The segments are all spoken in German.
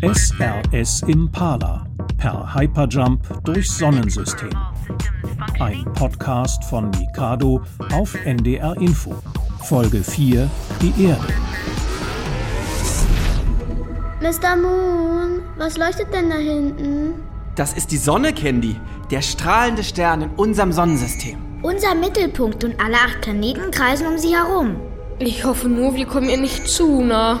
SRS Impala per Hyperjump durchs Sonnensystem. Ein Podcast von Mikado auf NDR Info. Folge 4 Die Erde. Mr. Moon, was leuchtet denn da hinten? Das ist die Sonne, Candy. Der strahlende Stern in unserem Sonnensystem. Unser Mittelpunkt und alle acht Planeten kreisen um sie herum. Ich hoffe nur, wir kommen ihr nicht zu nah.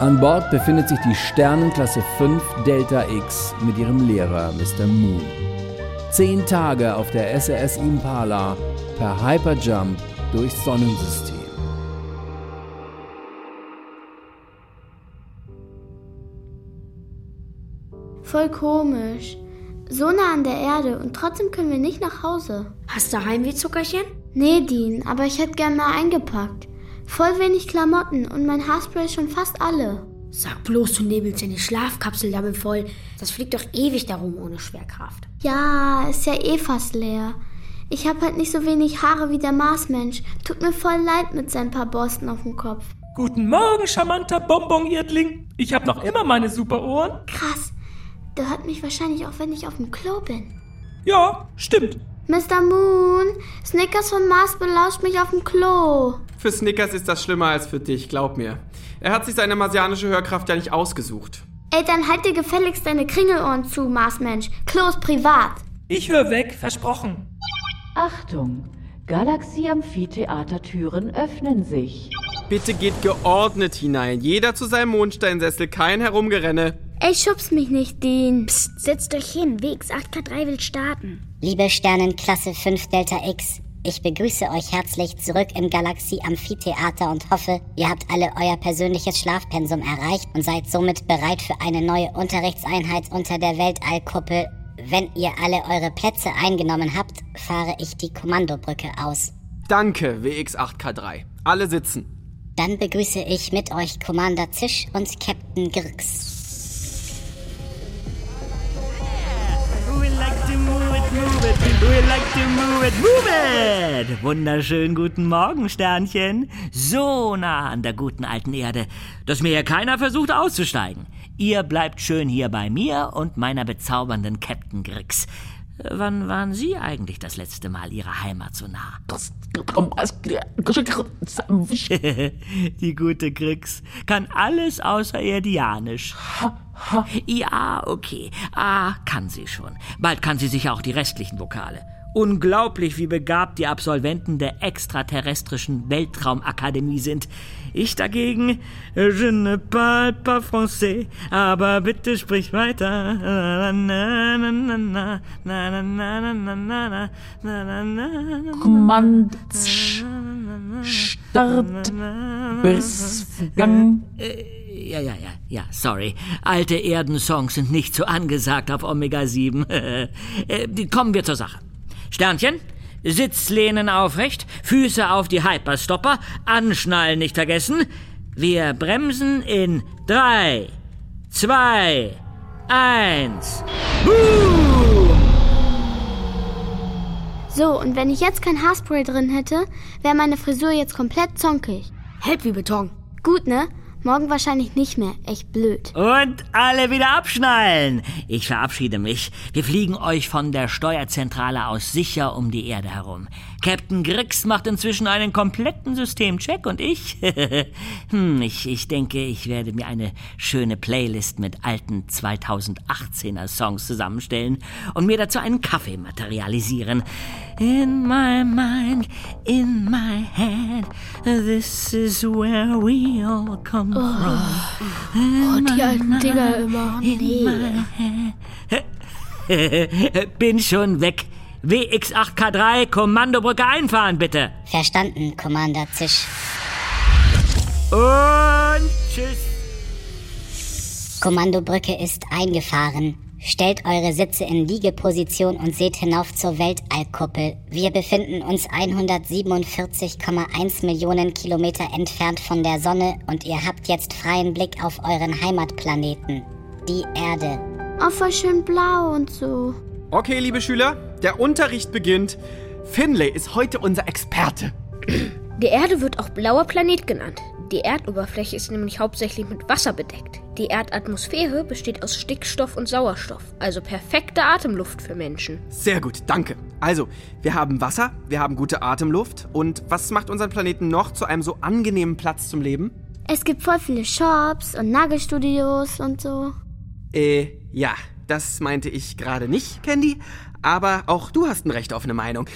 An Bord befindet sich die Sternenklasse 5 Delta X mit ihrem Lehrer Mr. Moon. Zehn Tage auf der SRS Impala per Hyperjump durchs Sonnensystem. Voll komisch. So nah an der Erde und trotzdem können wir nicht nach Hause. Hast du Heimweh, Zuckerchen? Nee, Dean, aber ich hätte gern mal eingepackt. Voll wenig Klamotten und mein Haarspray schon fast alle. Sag bloß, du nebelst deine Schlafkapsel damit voll. Das fliegt doch ewig darum ohne Schwerkraft. Ja, ist ja eh fast leer. Ich hab halt nicht so wenig Haare wie der Marsmensch. Tut mir voll leid mit seinen paar Borsten auf dem Kopf. Guten Morgen, charmanter Bonbon-Erdling. Ich hab noch immer meine super Ohren. Krass. Der hört mich wahrscheinlich auch, wenn ich auf dem Klo bin. Ja, stimmt. Mr. Moon, Snickers von Mars belauscht mich auf dem Klo. Für Snickers ist das schlimmer als für dich, glaub mir. Er hat sich seine marsianische Hörkraft ja nicht ausgesucht. Ey, dann halt dir gefälligst deine Kringelohren zu, Marsmensch. Klo ist privat. Ich hör weg, versprochen. Achtung, Galaxie-Amphitheatertüren öffnen sich. Bitte geht geordnet hinein. Jeder zu seinem Mondsteinsessel, kein Herumgerenne. Ey, schubst mich nicht, Dean. Psst, setzt euch hin. WX8K3 will starten. Liebe Sternenklasse 5 Delta X, ich begrüße euch herzlich zurück im Galaxie Amphitheater und hoffe, ihr habt alle euer persönliches Schlafpensum erreicht und seid somit bereit für eine neue Unterrichtseinheit unter der Weltallkuppel. Wenn ihr alle eure Plätze eingenommen habt, fahre ich die Kommandobrücke aus. Danke, WX8K3. Alle sitzen. Dann begrüße ich mit euch Commander Zisch und Captain Girks. Move it, move it. We like to move it, move it. Wunderschönen guten Morgen, Sternchen. So nah an der guten alten Erde, dass mir hier keiner versucht auszusteigen. Ihr bleibt schön hier bei mir und meiner bezaubernden Captain Grix. Wann waren Sie eigentlich das letzte Mal Ihrer Heimat so nah? Die gute Grix kann alles außererdianisch. Ja, okay. Ah, kann sie schon. Bald kann sie sicher auch die restlichen Vokale. Unglaublich, wie begabt die Absolventen der extraterrestrischen Weltraumakademie sind. Ich dagegen, je ne parle pas français, aber bitte sprich weiter. Command Start bis Gang. Ja, ja, ja, ja, sorry. Alte Erdensongs sind nicht so angesagt auf Omega 7. Kommen wir zur Sache. Sternchen, Sitzlehnen aufrecht, Füße auf die Hyperstopper, Anschnallen nicht vergessen. Wir bremsen in drei, zwei, eins. Boom! So, und wenn ich jetzt kein Haarspray drin hätte, wäre meine Frisur jetzt komplett zonkig. Hält wie Beton. Gut, ne? Morgen wahrscheinlich nicht mehr. Echt blöd. Und alle wieder abschnallen. Ich verabschiede mich. Wir fliegen euch von der Steuerzentrale aus sicher um die Erde herum. Captain Grix macht inzwischen einen kompletten Systemcheck und ich, hm, ich, ich denke, ich werde mir eine schöne Playlist mit alten 2018er Songs zusammenstellen und mir dazu einen Kaffee materialisieren. In my mind, in my head, this is where we all come oh. from. Oh, die alten Dinger immer. Nee. Bin schon weg. WX8K3, Kommandobrücke einfahren, bitte. Verstanden, Commander Zisch. Und tschüss. Kommandobrücke ist eingefahren. Stellt eure Sitze in Liegeposition und seht hinauf zur Weltallkuppel. Wir befinden uns 147,1 Millionen Kilometer entfernt von der Sonne und ihr habt jetzt freien Blick auf euren Heimatplaneten, die Erde. Oh, voll schön blau und so. Okay, liebe Schüler, der Unterricht beginnt. Finlay ist heute unser Experte. Die Erde wird auch blauer Planet genannt. Die Erdoberfläche ist nämlich hauptsächlich mit Wasser bedeckt. Die Erdatmosphäre besteht aus Stickstoff und Sauerstoff, also perfekte Atemluft für Menschen. Sehr gut, danke. Also, wir haben Wasser, wir haben gute Atemluft und was macht unseren Planeten noch zu einem so angenehmen Platz zum Leben? Es gibt voll viele Shops und Nagelstudios und so. Äh, ja, das meinte ich gerade nicht, Candy. Aber auch du hast ein Recht auf eine Meinung.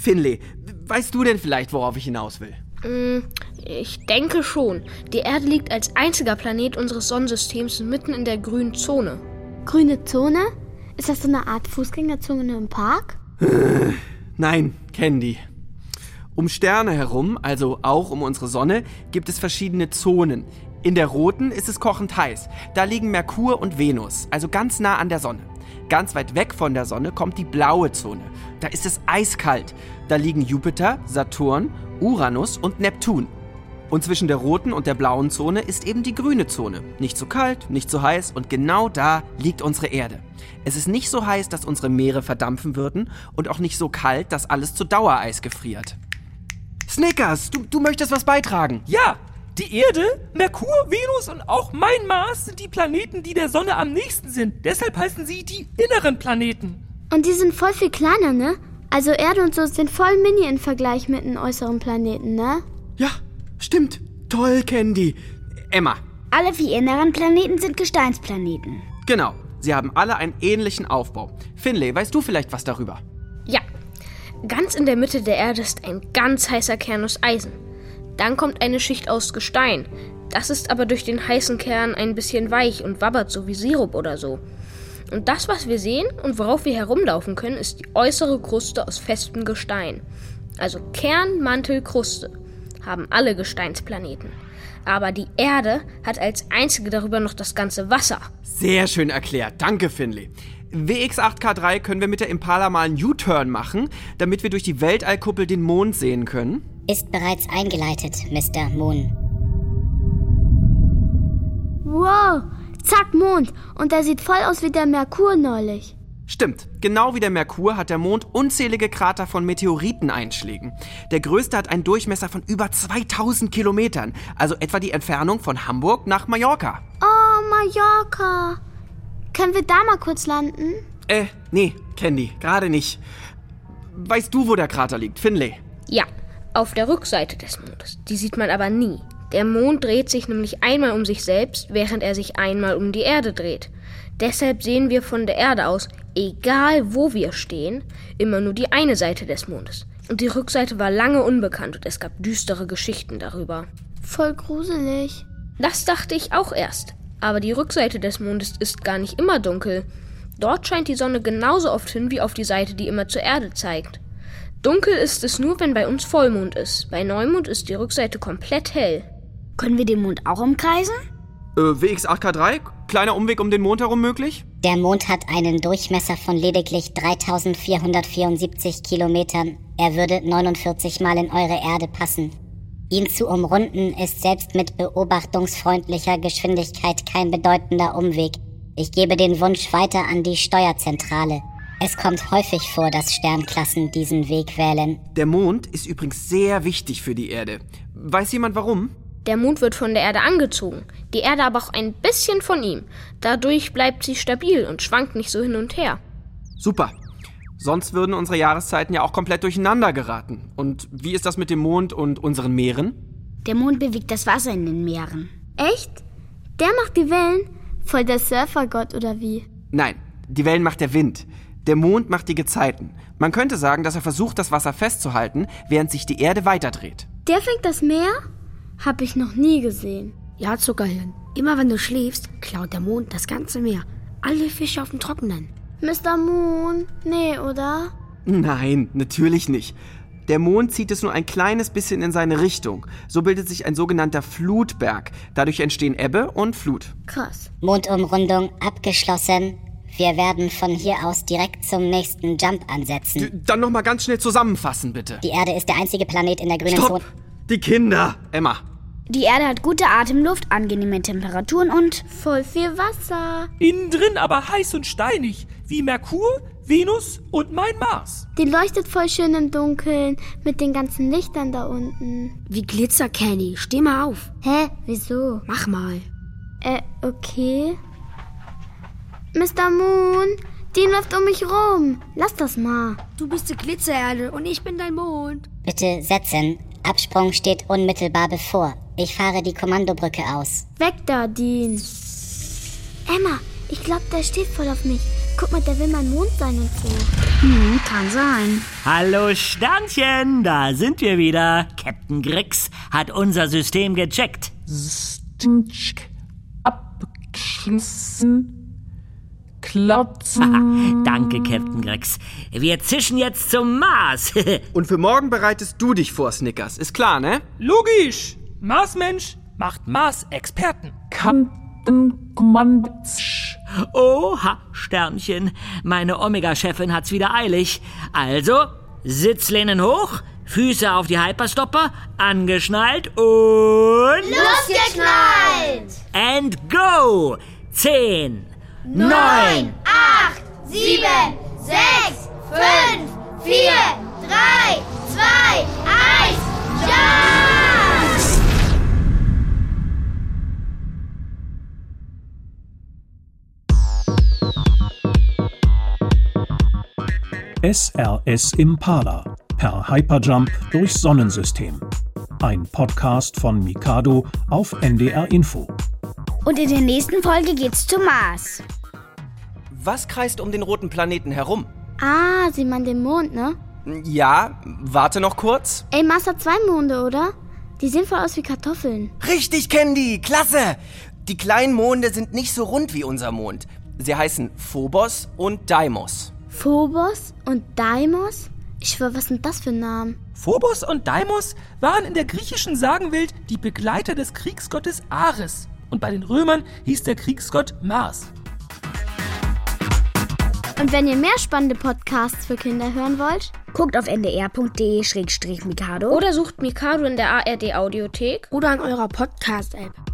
Finlay, weißt du denn vielleicht, worauf ich hinaus will? Mm, ich denke schon. Die Erde liegt als einziger Planet unseres Sonnensystems mitten in der grünen Zone. Grüne Zone? Ist das so eine Art Fußgängerzone im Park? Nein, Candy. Um Sterne herum, also auch um unsere Sonne, gibt es verschiedene Zonen. In der roten ist es kochend heiß. Da liegen Merkur und Venus, also ganz nah an der Sonne. Ganz weit weg von der Sonne kommt die blaue Zone. Da ist es eiskalt. Da liegen Jupiter, Saturn, Uranus und Neptun. Und zwischen der roten und der blauen Zone ist eben die grüne Zone. Nicht zu kalt, nicht zu heiß und genau da liegt unsere Erde. Es ist nicht so heiß, dass unsere Meere verdampfen würden und auch nicht so kalt, dass alles zu Dauereis gefriert. Snickers, du, du möchtest was beitragen? Ja, die Erde, Merkur, Venus und auch mein Mars sind die Planeten, die der Sonne am nächsten sind. Deshalb heißen sie die inneren Planeten. Und die sind voll viel kleiner, ne? Also Erde und so sind voll mini im Vergleich mit den äußeren Planeten, ne? Ja, stimmt. Toll, Candy. Emma. Alle vier inneren Planeten sind Gesteinsplaneten. Genau. Sie haben alle einen ähnlichen Aufbau. Finlay, weißt du vielleicht was darüber? Ja. Ganz in der Mitte der Erde ist ein ganz heißer Kern aus Eisen. Dann kommt eine Schicht aus Gestein. Das ist aber durch den heißen Kern ein bisschen weich und wabbert so wie Sirup oder so. Und das, was wir sehen und worauf wir herumlaufen können, ist die äußere Kruste aus festem Gestein. Also Kern, Mantel, Kruste haben alle Gesteinsplaneten. Aber die Erde hat als einzige darüber noch das ganze Wasser. Sehr schön erklärt. Danke, Finley. WX8K3 können wir mit der Impala mal einen U-Turn machen, damit wir durch die Weltallkuppel den Mond sehen können? Ist bereits eingeleitet, Mr. Moon. Wow, zack, Mond. Und der sieht voll aus wie der Merkur neulich. Stimmt, genau wie der Merkur hat der Mond unzählige Krater von Meteoriteneinschlägen. Der größte hat einen Durchmesser von über 2000 Kilometern, also etwa die Entfernung von Hamburg nach Mallorca. Oh, Mallorca. Können wir da mal kurz landen? Äh, nee, Candy, gerade nicht. Weißt du, wo der Krater liegt, Finlay? Ja, auf der Rückseite des Mondes. Die sieht man aber nie. Der Mond dreht sich nämlich einmal um sich selbst, während er sich einmal um die Erde dreht. Deshalb sehen wir von der Erde aus, egal wo wir stehen, immer nur die eine Seite des Mondes. Und die Rückseite war lange unbekannt und es gab düstere Geschichten darüber. Voll gruselig. Das dachte ich auch erst. Aber die Rückseite des Mondes ist gar nicht immer dunkel. Dort scheint die Sonne genauso oft hin wie auf die Seite, die immer zur Erde zeigt. Dunkel ist es nur, wenn bei uns Vollmond ist. Bei Neumond ist die Rückseite komplett hell. Können wir den Mond auch umkreisen? Äh, WX8K3? Kleiner Umweg um den Mond herum möglich? Der Mond hat einen Durchmesser von lediglich 3474 Kilometern. Er würde 49 Mal in eure Erde passen. Ihn zu umrunden ist selbst mit beobachtungsfreundlicher Geschwindigkeit kein bedeutender Umweg. Ich gebe den Wunsch weiter an die Steuerzentrale. Es kommt häufig vor, dass Sternklassen diesen Weg wählen. Der Mond ist übrigens sehr wichtig für die Erde. Weiß jemand warum? Der Mond wird von der Erde angezogen, die Erde aber auch ein bisschen von ihm. Dadurch bleibt sie stabil und schwankt nicht so hin und her. Super. Sonst würden unsere Jahreszeiten ja auch komplett durcheinander geraten. Und wie ist das mit dem Mond und unseren Meeren? Der Mond bewegt das Wasser in den Meeren. Echt? Der macht die Wellen? Voll der Surfergott oder wie? Nein, die Wellen macht der Wind. Der Mond macht die Gezeiten. Man könnte sagen, dass er versucht, das Wasser festzuhalten, während sich die Erde weiterdreht. Der fängt das Meer? Hab ich noch nie gesehen. Ja, Zuckerhirn. Immer wenn du schläfst, klaut der Mond das ganze Meer. Alle Fische auf dem Trockenen. Mr. Moon? Nee, oder? Nein, natürlich nicht. Der Mond zieht es nur ein kleines bisschen in seine Richtung. So bildet sich ein sogenannter Flutberg. Dadurch entstehen Ebbe und Flut. Krass. Mondumrundung abgeschlossen. Wir werden von hier aus direkt zum nächsten Jump ansetzen. Dann nochmal ganz schnell zusammenfassen, bitte. Die Erde ist der einzige Planet in der grünen Stopp! Zone. Die Kinder! Emma, Die Erde hat gute Atemluft, angenehme Temperaturen und Voll viel Wasser. Innen drin aber heiß und steinig, wie Merkur, Venus und mein Mars. Die leuchtet voll schön im Dunkeln mit den ganzen Lichtern da unten. Wie Glitzer, Kenny. Steh mal auf. Hä? Wieso? Mach mal. Äh, okay. Mr. Moon, die läuft um mich rum. Lass das mal. Du bist die Glitzererde und ich bin dein Mond. Bitte setzen. Absprung steht unmittelbar bevor. Ich fahre die Kommandobrücke aus. Weg da, Dean. Emma, ich glaube, der steht voll auf mich. Guck mal, der will mein Mond sein und so. hm, kann sein. Hallo Sternchen, da sind wir wieder. Captain Grix hat unser System gecheckt. Abschließen. Klotzen. Danke, Captain Grix. Wir zischen jetzt zum Mars. und für morgen bereitest du dich vor, Snickers. Ist klar, ne? Logisch! Marsmensch macht Mars-Experten. Kantenkommando. Oha, Sternchen. Meine Omega-Chefin hat's wieder eilig. Also, Sitzlehnen hoch, Füße auf die Hyperstopper, angeschnallt und... Losgeknallt! And go! Zehn, neun, acht, SRS Impala per Hyperjump durchs Sonnensystem. Ein Podcast von Mikado auf NDR Info. Und in der nächsten Folge geht's zum Mars. Was kreist um den roten Planeten herum? Ah, sieh man den Mond, ne? Ja, warte noch kurz. Ey, Mars hat zwei Monde, oder? Die sehen voll aus wie Kartoffeln. Richtig, Candy, klasse! Die kleinen Monde sind nicht so rund wie unser Mond. Sie heißen Phobos und Deimos. Phobos und Deimos? Ich schwör, was sind das für Namen? Phobos und Deimos waren in der griechischen Sagenwelt die Begleiter des Kriegsgottes Ares. Und bei den Römern hieß der Kriegsgott Mars. Und wenn ihr mehr spannende Podcasts für Kinder hören wollt, Guckt auf ndr.de-mikado Oder sucht Mikado in der ARD Audiothek. Oder an eurer Podcast-App.